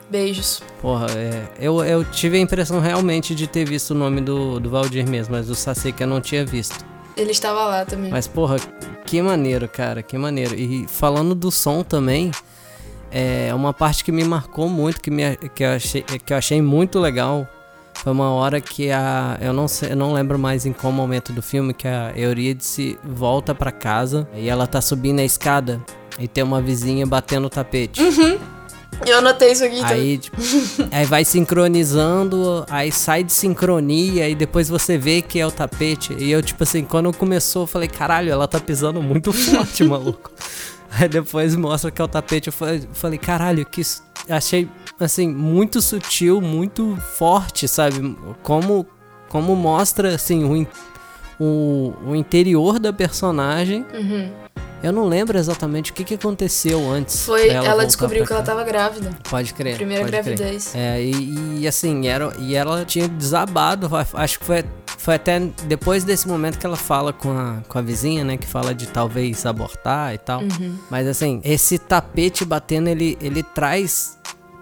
Beijos. Porra, é, eu, eu tive a impressão realmente de ter visto o nome do, do Valdir mesmo, mas do que eu não tinha visto. Ele estava lá também. Mas, porra, que maneiro, cara, que maneiro. E falando do som também, é uma parte que me marcou muito, que, me, que, eu, achei, que eu achei muito legal. Foi uma hora que a. Eu não sei, eu não lembro mais em qual momento do filme que a Eurídice volta pra casa e ela tá subindo a escada e tem uma vizinha batendo o tapete. Eu anotei isso aqui. Aí, tipo, aí vai sincronizando, aí sai de sincronia e depois você vê que é o tapete. E eu, tipo assim, quando começou, eu falei, caralho, ela tá pisando muito (laughs) forte, maluco. Aí depois mostra que é o tapete, eu falei, falei, caralho, que isso. Achei, assim, muito sutil, muito forte, sabe? Como, como mostra, assim, o, o, o interior da personagem. Eu não lembro exatamente o que, que aconteceu antes. Foi, ela, voltar descobriu que ela cá. tava grávida. Pode crer. Primeira pode crer. gravidez. É, e, e, assim, era, e ela tinha desabado. Acho que foi, foi até depois desse momento que ela fala com a, com a vizinha, né? Que fala de talvez abortar e tal. Uhum. Mas assim, esse tapete batendo, ele, ele traz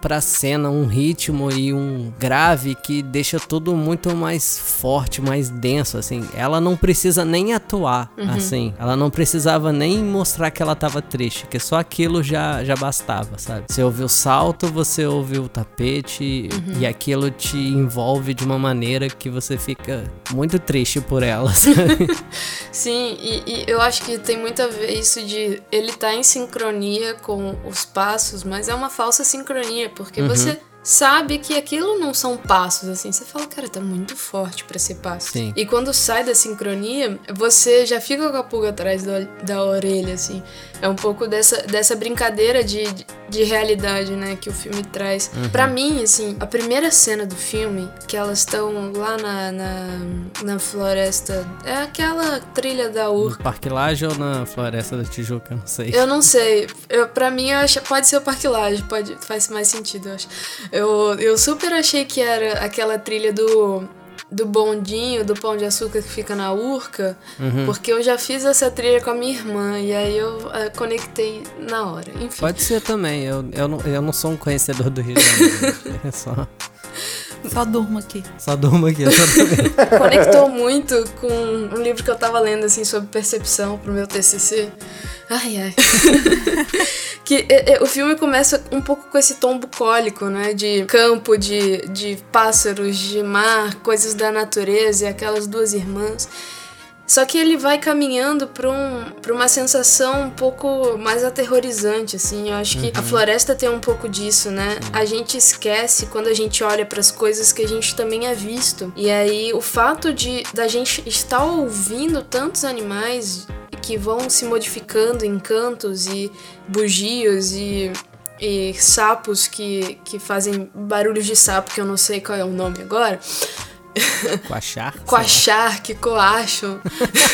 pra cena um ritmo e um grave que deixa tudo muito mais forte, mais denso, assim. Ela não precisa nem atuar, assim. Ela não precisava nem mostrar que ela tava triste, que só aquilo já, já bastava, sabe? Você ouve o salto, você ouve o tapete e aquilo te envolve de uma maneira que você fica muito triste por ela, (laughs) sabe? (laughs) Sim, e, e eu acho que tem muito a ver isso de ele tá em sincronia com os passos, mas é uma falsa sincronia, porque Uhum. você sabe que aquilo não são passos, assim. Você fala, cara, tá muito forte pra ser passo. Sim. E quando sai da sincronia, você já fica com a pulga atrás da, da orelha, assim. É um pouco dessa, dessa brincadeira de, de, de realidade, né, que o filme traz. Uhum. Pra mim, assim, a primeira cena do filme, que elas estão lá na, na, na floresta, é aquela trilha da No Urca. Parque Laje ou na Floresta da Tijuca, eu não sei. Eu não sei. Eu, pra mim, eu acho, pode ser o Parque Lage, pode, faz mais sentido, eu acho. Eu, eu super achei que era aquela trilha do, do bondinho, do pão de açúcar que fica na Urca, Uhum. porque eu já fiz essa trilha com a minha irmã, e aí eu eh, conectei na hora. Enfim. Pode ser também, eu, eu, não, eu não sou um conhecedor do Rio de Janeiro. (laughs) É só, Só durmo aqui. só durmo aqui, só durmo. (laughs) conectou muito com um livro que eu tava lendo, assim, sobre percepção pro meu TCC. Ai, ai. (laughs) que é, é, o filme começa um pouco com esse tom bucólico, né? De campo, de, de pássaros, de mar, coisas da natureza e aquelas duas irmãs. Só que ele vai caminhando para um, pra uma sensação um pouco mais aterrorizante, assim. Eu acho que a floresta tem um pouco disso, né? A gente esquece quando a gente olha para as coisas que a gente também é visto. E aí o fato de da gente estar ouvindo tantos animais que vão se modificando em cantos e bugios e e sapos que, que fazem barulhos de sapo, que eu não sei qual é o nome agora. Coachar? Coachar, coacham.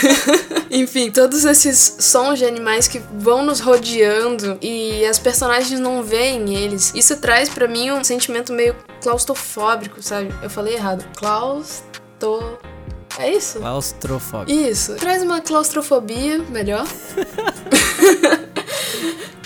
(laughs) Enfim, todos esses sons de animais que vão nos rodeando e as personagens não veem eles. Isso traz pra mim um sentimento meio claustrofóbico, sabe? Eu falei errado. Claustro... É isso? Claustrofóbico. Isso. Traz uma claustrofobia, melhor. (laughs)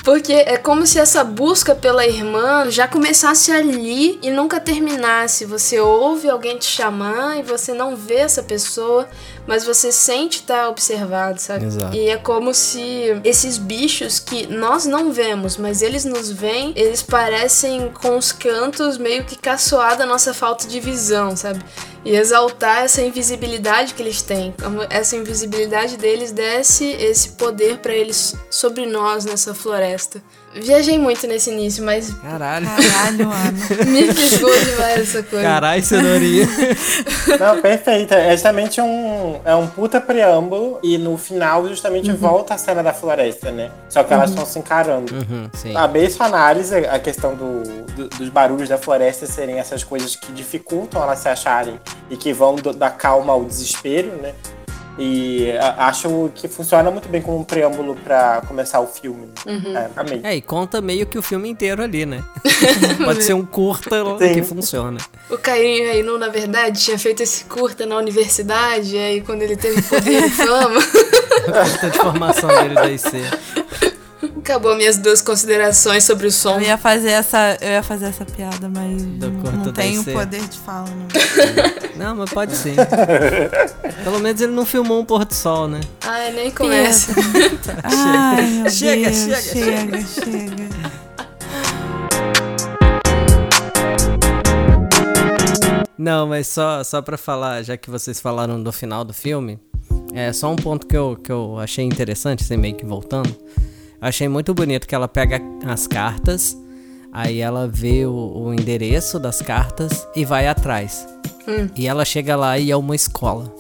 Porque é como se essa busca pela irmã já começasse ali e nunca terminasse. Você ouve alguém te chamar e você não vê essa pessoa, mas você sente estar observado, sabe? Exato. E é como se esses bichos que nós não vemos, mas eles nos veem, eles parecem com os cantos meio que caçoar da nossa falta de visão, sabe? E exaltar essa invisibilidade que eles têm. Essa invisibilidade deles desce esse poder pra eles sobre nós nessa floresta. Viajei muito nesse início, mas Caralho. Caralho, Ana. (laughs) me ficou demais essa coisa. Caralho, cenourinha. (laughs) Não, perfeito. É justamente um, é um puta preâmbulo e no final justamente volta a cena da floresta, né? Só que elas estão se encarando. Uhum, sim. A sua análise, a questão do, do- dos barulhos da floresta serem essas coisas que dificultam elas se acharem e que vão do- da calma ao desespero, né? E acho que funciona muito bem como um preâmbulo pra começar o filme. É, amei. É, e conta meio que o filme inteiro ali, né? (laughs) Pode ser um curta Sim. que funciona. O Caio Reinu, na verdade, tinha feito esse curta na universidade, e aí quando ele teve poder (laughs) e fama, Curta de formação dele da IC. Acabou minhas duas considerações sobre o som. Eu ia fazer essa, eu ia fazer essa piada, mas Do não, tenho IC. poder de fala, não. (laughs) Não, mas pode sim. Pelo menos ele não filmou um pôr do sol, né? (laughs) Ai, nem começa. Ai, Chega, Deus, chega, chega, chega. Não, mas só, só pra falar, já que vocês falaram do final do filme, é só um ponto que eu, que eu achei interessante, assim, meio que voltando. Eu achei muito bonito que ela pega as cartas, aí ela vê o, o endereço das cartas e vai atrás. E ela chega lá e é uma escola.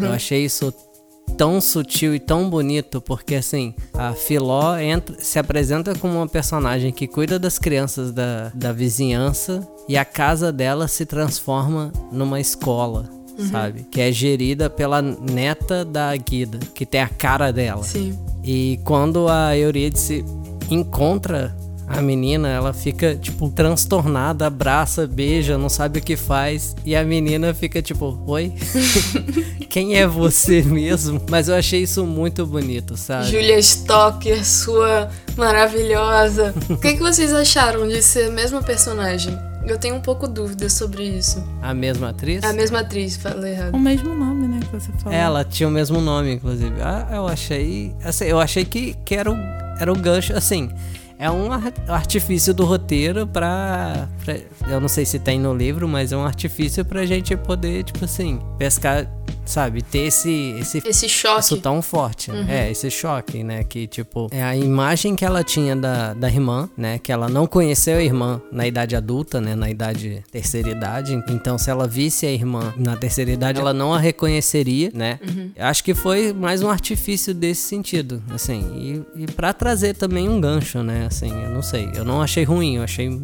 Eu achei isso tão sutil e tão bonito, porque assim, a Filó entra, se apresenta como uma personagem que cuida das crianças da, da vizinhança e a casa dela se transforma numa escola, sabe? Que é gerida pela neta da Guida, que tem a cara dela. Sim. E quando a Eurídice encontra a menina, ela fica, tipo, transtornada, abraça, beija, não sabe o que faz. E a menina fica tipo, oi? (laughs) Quem é você mesmo? Mas eu achei isso muito bonito, sabe? Julia Stocker, sua maravilhosa. O que, que vocês acharam de ser a mesma personagem? Eu tenho um pouco dúvida sobre isso. A mesma atriz? É a mesma atriz, falei errado. O mesmo nome, né, que você falou. Ela tinha o mesmo nome, inclusive. Ah, eu achei. Assim, eu achei que, que era, o, era o gancho, assim. É um ar- artifício do roteiro pra, pra- Eu não sei se tem no livro, mas é um artifício pra gente poder, tipo assim, pescar, sabe? Ter esse. esse Esse choque. isso tão forte. É, esse choque, né? Que, tipo, é a imagem que ela tinha da, da irmã, né? Que ela não conheceu a irmã na idade adulta, né? Na idade terceira idade. Então, se ela visse a irmã na terceira idade, ela não a reconheceria, né? Acho que foi mais um artifício desse sentido, assim. E, e para trazer também um gancho, né? Assim, eu não sei. Eu não achei ruim, eu achei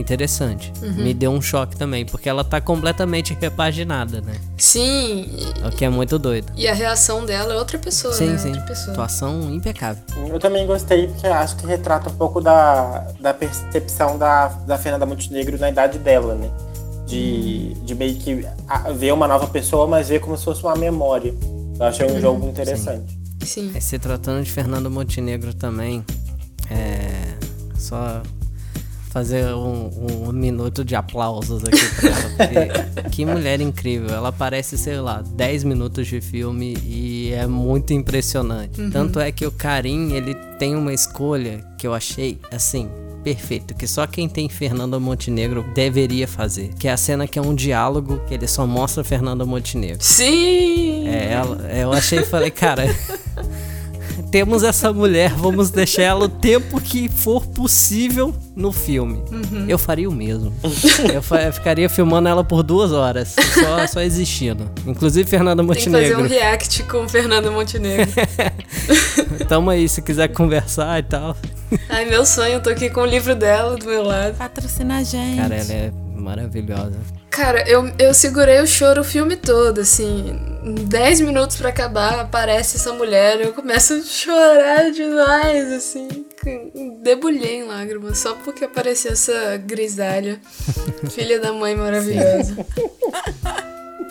interessante. Me deu um choque também, porque ela tá completamente repaginada, né? Sim, O que é muito doido. e, a reação dela é outra pessoa, Sim, né? sim. Pessoa. Atuação impecável. Eu também gostei, porque acho que retrata um pouco da, da percepção da, da Fernanda Montenegro na idade dela, né? De, de meio que ver uma nova pessoa, mas ver como se fosse uma memória. Eu achei um jogo interessante. Sim. É, se tratando de Fernando Montenegro também, é só fazer um, um minuto de aplausos aqui pra ela. Porque (laughs) que mulher incrível. Ela aparece, sei lá, 10 minutos de filme e é muito impressionante. Tanto é que o Karim, ele tem uma escolha que eu achei, assim, perfeito. Que só quem tem Fernanda Montenegro deveria fazer. Que é a cena que é um diálogo que ele só mostra Fernanda Montenegro. Sim! É, ela, eu achei e falei, cara, (laughs) temos essa mulher, vamos deixar ela o tempo que for possível no filme. Eu faria o mesmo. Eu, ficaria filmando ela por duas horas, só, só existindo. Inclusive Fernanda Tem que fazer um Montenegro. react com Fernanda Montenegro. (laughs) Tamo aí, se quiser conversar e tal. Ai, meu sonho, eu tô aqui com o livro dela do meu lado. Patrocina a gente. Cara, ela é maravilhosa. Cara, eu, eu segurei o choro o filme todo, assim. Em 10 minutos pra acabar, aparece essa mulher, eu começo a chorar demais, assim. Debulhei em lágrimas, só porque apareceu essa grisalha, (laughs) filha da mãe maravilhosa.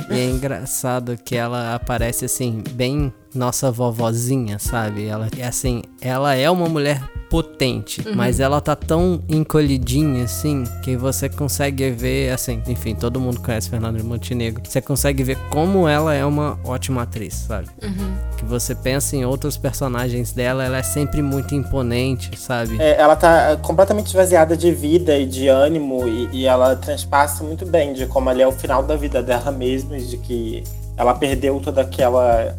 E é engraçado que ela aparece assim, bem nossa vovozinha, sabe? Ela é assim, ela é uma mulher potente, mas ela tá tão encolhidinha assim que você consegue ver, assim, enfim, todo mundo conhece Fernanda de Montenegro. Você consegue ver como ela é uma ótima atriz, sabe? Que você pensa em outros personagens dela, ela é sempre muito imponente, sabe? É, ela tá completamente esvaziada de vida e de ânimo e, e ela transpassa muito bem de como ali é o final da vida dela mesmo e de que ela perdeu toda aquela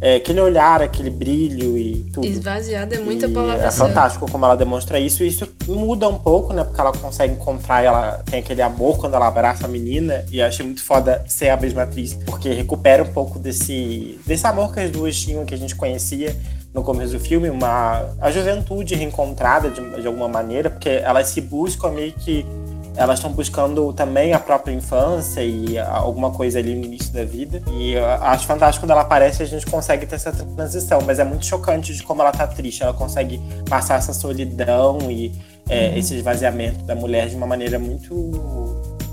é, aquele olhar, aquele brilho e tudo. Esvaziada é muita E palavra É fantástico como ela demonstra isso. Isso muda um pouco, né? Porque ela consegue encontrar, ela tem aquele amor quando ela abraça a menina. E eu achei muito foda ser a mesma atriz, porque recupera um pouco desse, desse amor que as duas tinham, que a gente conhecia no começo do filme, uma, a juventude reencontrada de, de alguma maneira, porque elas se buscam meio que. Elas estão buscando também a própria infância e alguma coisa ali no início da vida. E eu acho fantástico quando ela aparece a gente consegue ter essa transição, mas é muito chocante de como ela tá triste. Ela consegue passar essa solidão e é, esse esvaziamento da mulher de uma maneira muito,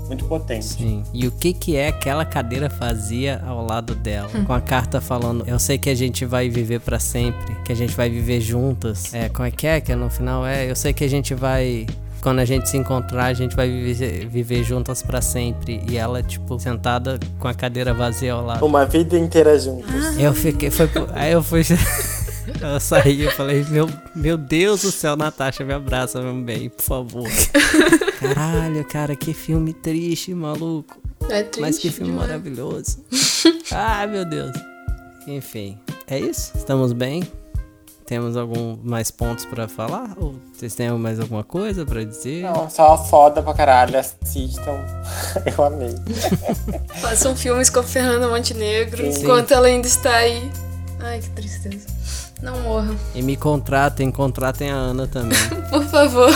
muito potente. Sim. E o que que é aquela cadeira fazia ao lado dela? Com a carta falando, eu sei que a gente vai viver pra sempre, que a gente vai viver juntas. É, como é que é? Que no final é, eu sei que a gente vai quando a gente se encontrar, a gente vai viver, viver juntas pra sempre. E ela, tipo, sentada com a cadeira vazia ao lado. Uma vida inteira juntos. Eu fiquei, foi, aí eu fui, (laughs) eu saí, eu falei, meu, meu Deus do céu, Natasha, me abraça, meu bem, por favor. (laughs) Caralho, cara, que filme triste, maluco. É triste. Mas que filme demais. maravilhoso. Ai, meu Deus. Enfim, é isso? Estamos bem? Temos algum mais pontos pra falar? Ou vocês têm mais alguma coisa pra dizer? Não, só foda pra caralho. Assistam. (laughs) Eu amei. (laughs) Façam filmes com a Fernanda Montenegro Sim. enquanto ela ainda está aí. Ai, que tristeza. Não morra. E me contratem, contratem a Ana também. (laughs) Por favor.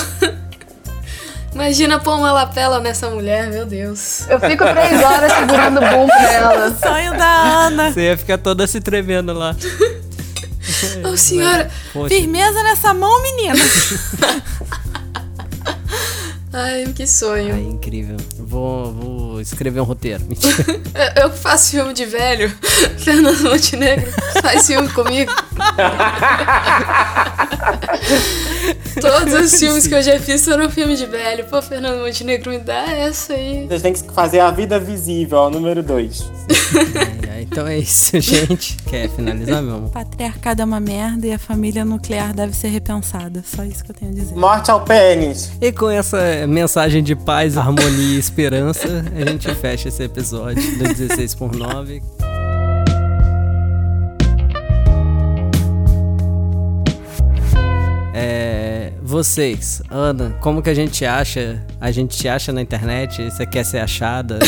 Imagina pôr uma lapela nessa mulher, meu Deus. Eu fico três horas segurando o boom pra ela. Sonho da Ana. Você ia ficar toda se tremendo lá. Ô, senhora. Poxa, Firmeza nessa mão, menina. (laughs) Ai, que sonho. ai, incrível. Vou, vou escrever um roteiro. (laughs) Mentira. Eu, que faço filme de velho. (laughs) Fernando Montenegro faz filme comigo. Todos os filmes que eu já fiz foram filme de velho. Pô, Fernando Montenegro, me dá essa aí. Vocês têm que fazer a vida visível, ó, número 2. Então é isso, (laughs) gente. Quer finalizar, meu amor? Patriarcado é uma merda e a família nuclear deve ser repensada. Só isso que eu tenho a dizer. Morte ao pênis. E com essa mensagem de paz, harmonia e esperança, a gente fecha esse episódio do 16 por 9. É, vocês, Ana, como que a gente acha? A gente te acha na internet? Você quer ser achada?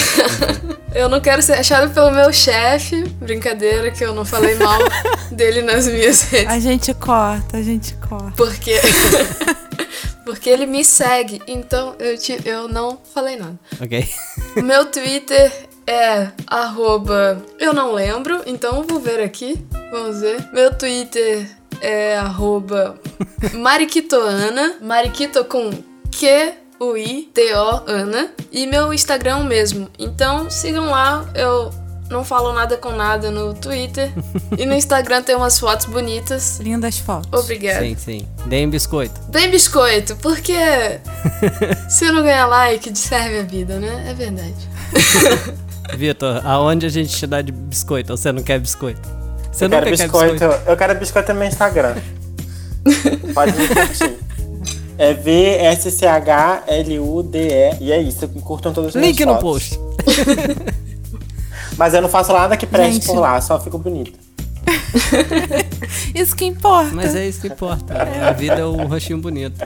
(laughs) Eu não quero ser achado pelo meu chefe. Brincadeira, que eu não falei mal (laughs) dele nas minhas redes. A gente corta, a gente corta. Porque. (laughs) Porque ele me segue. Então eu, te, eu não falei nada. ok? O meu Twitter é arroba. Eu não lembro, então eu vou ver aqui. Vamos ver. Meu Twitter é arroba Mariquitoana. Mariquito com Q. O I T O Ana e meu Instagram mesmo. Então sigam lá, eu não falo nada com nada no Twitter (laughs) e no Instagram tem umas fotos bonitas. Lindas fotos. Obrigada. Sim, sim. Deem biscoito. Bem biscoito, porque (laughs) se não ganhar like, serve a vida, né? É verdade. (laughs) Vitor, aonde a gente te dá de biscoito? Ou você não quer biscoito? Você Eu quero nunca quer biscoito. Eu quero biscoito no meu Instagram. (laughs) Pode me curtir. É V-S-C-H-L-U-D-E. E é isso. Curtam todos os meus Link no post. (laughs) Mas eu não faço nada que preste Gente. por lá, só fico bonito. (laughs) Isso que importa. Mas é isso que importa. A vida é um rostinho bonito.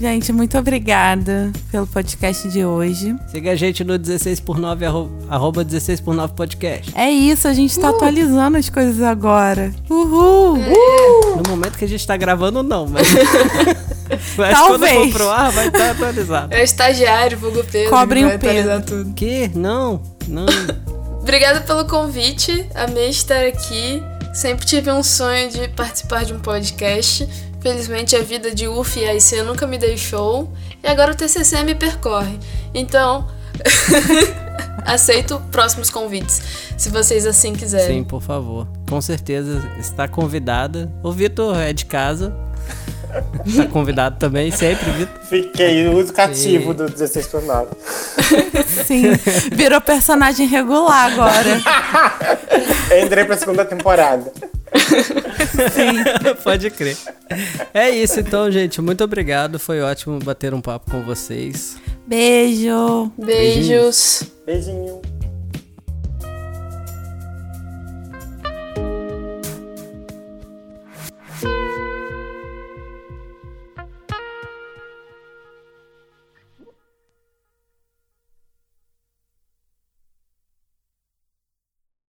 Gente, muito obrigada pelo podcast de hoje. Siga a gente no 16 por 9 arro- arroba 16 por 9 podcast. É isso, a gente Uh! tá atualizando as coisas agora. Uhul! É. No momento que a gente tá gravando, não, mas. (laughs) mas quando Talvez. for pro ar, vai estar atualizado. É o estagiário, vulgo Pedro. Cobrem vai o Pedro. atualizar tudo. Que? Não, não. (laughs) Obrigada pelo convite. Amei estar aqui. Sempre tive um sonho de participar de um podcast. Felizmente a vida de UF e AIC nunca me deixou. E agora o TCC me percorre. Então, (laughs) aceito próximos convites, se vocês assim quiserem. Sim, por favor. Com certeza está convidada. O Vitor é de casa. Tá convidado também, sempre, Vitor. Fiquei o uso cativo do 16 por 9. Sim. Virou personagem regular agora. (laughs) Entrei pra segunda temporada. (laughs) Pode crer. É isso então, gente. Muito obrigado. Foi ótimo bater um papo com vocês. Beijo. Beijos. Beijinho.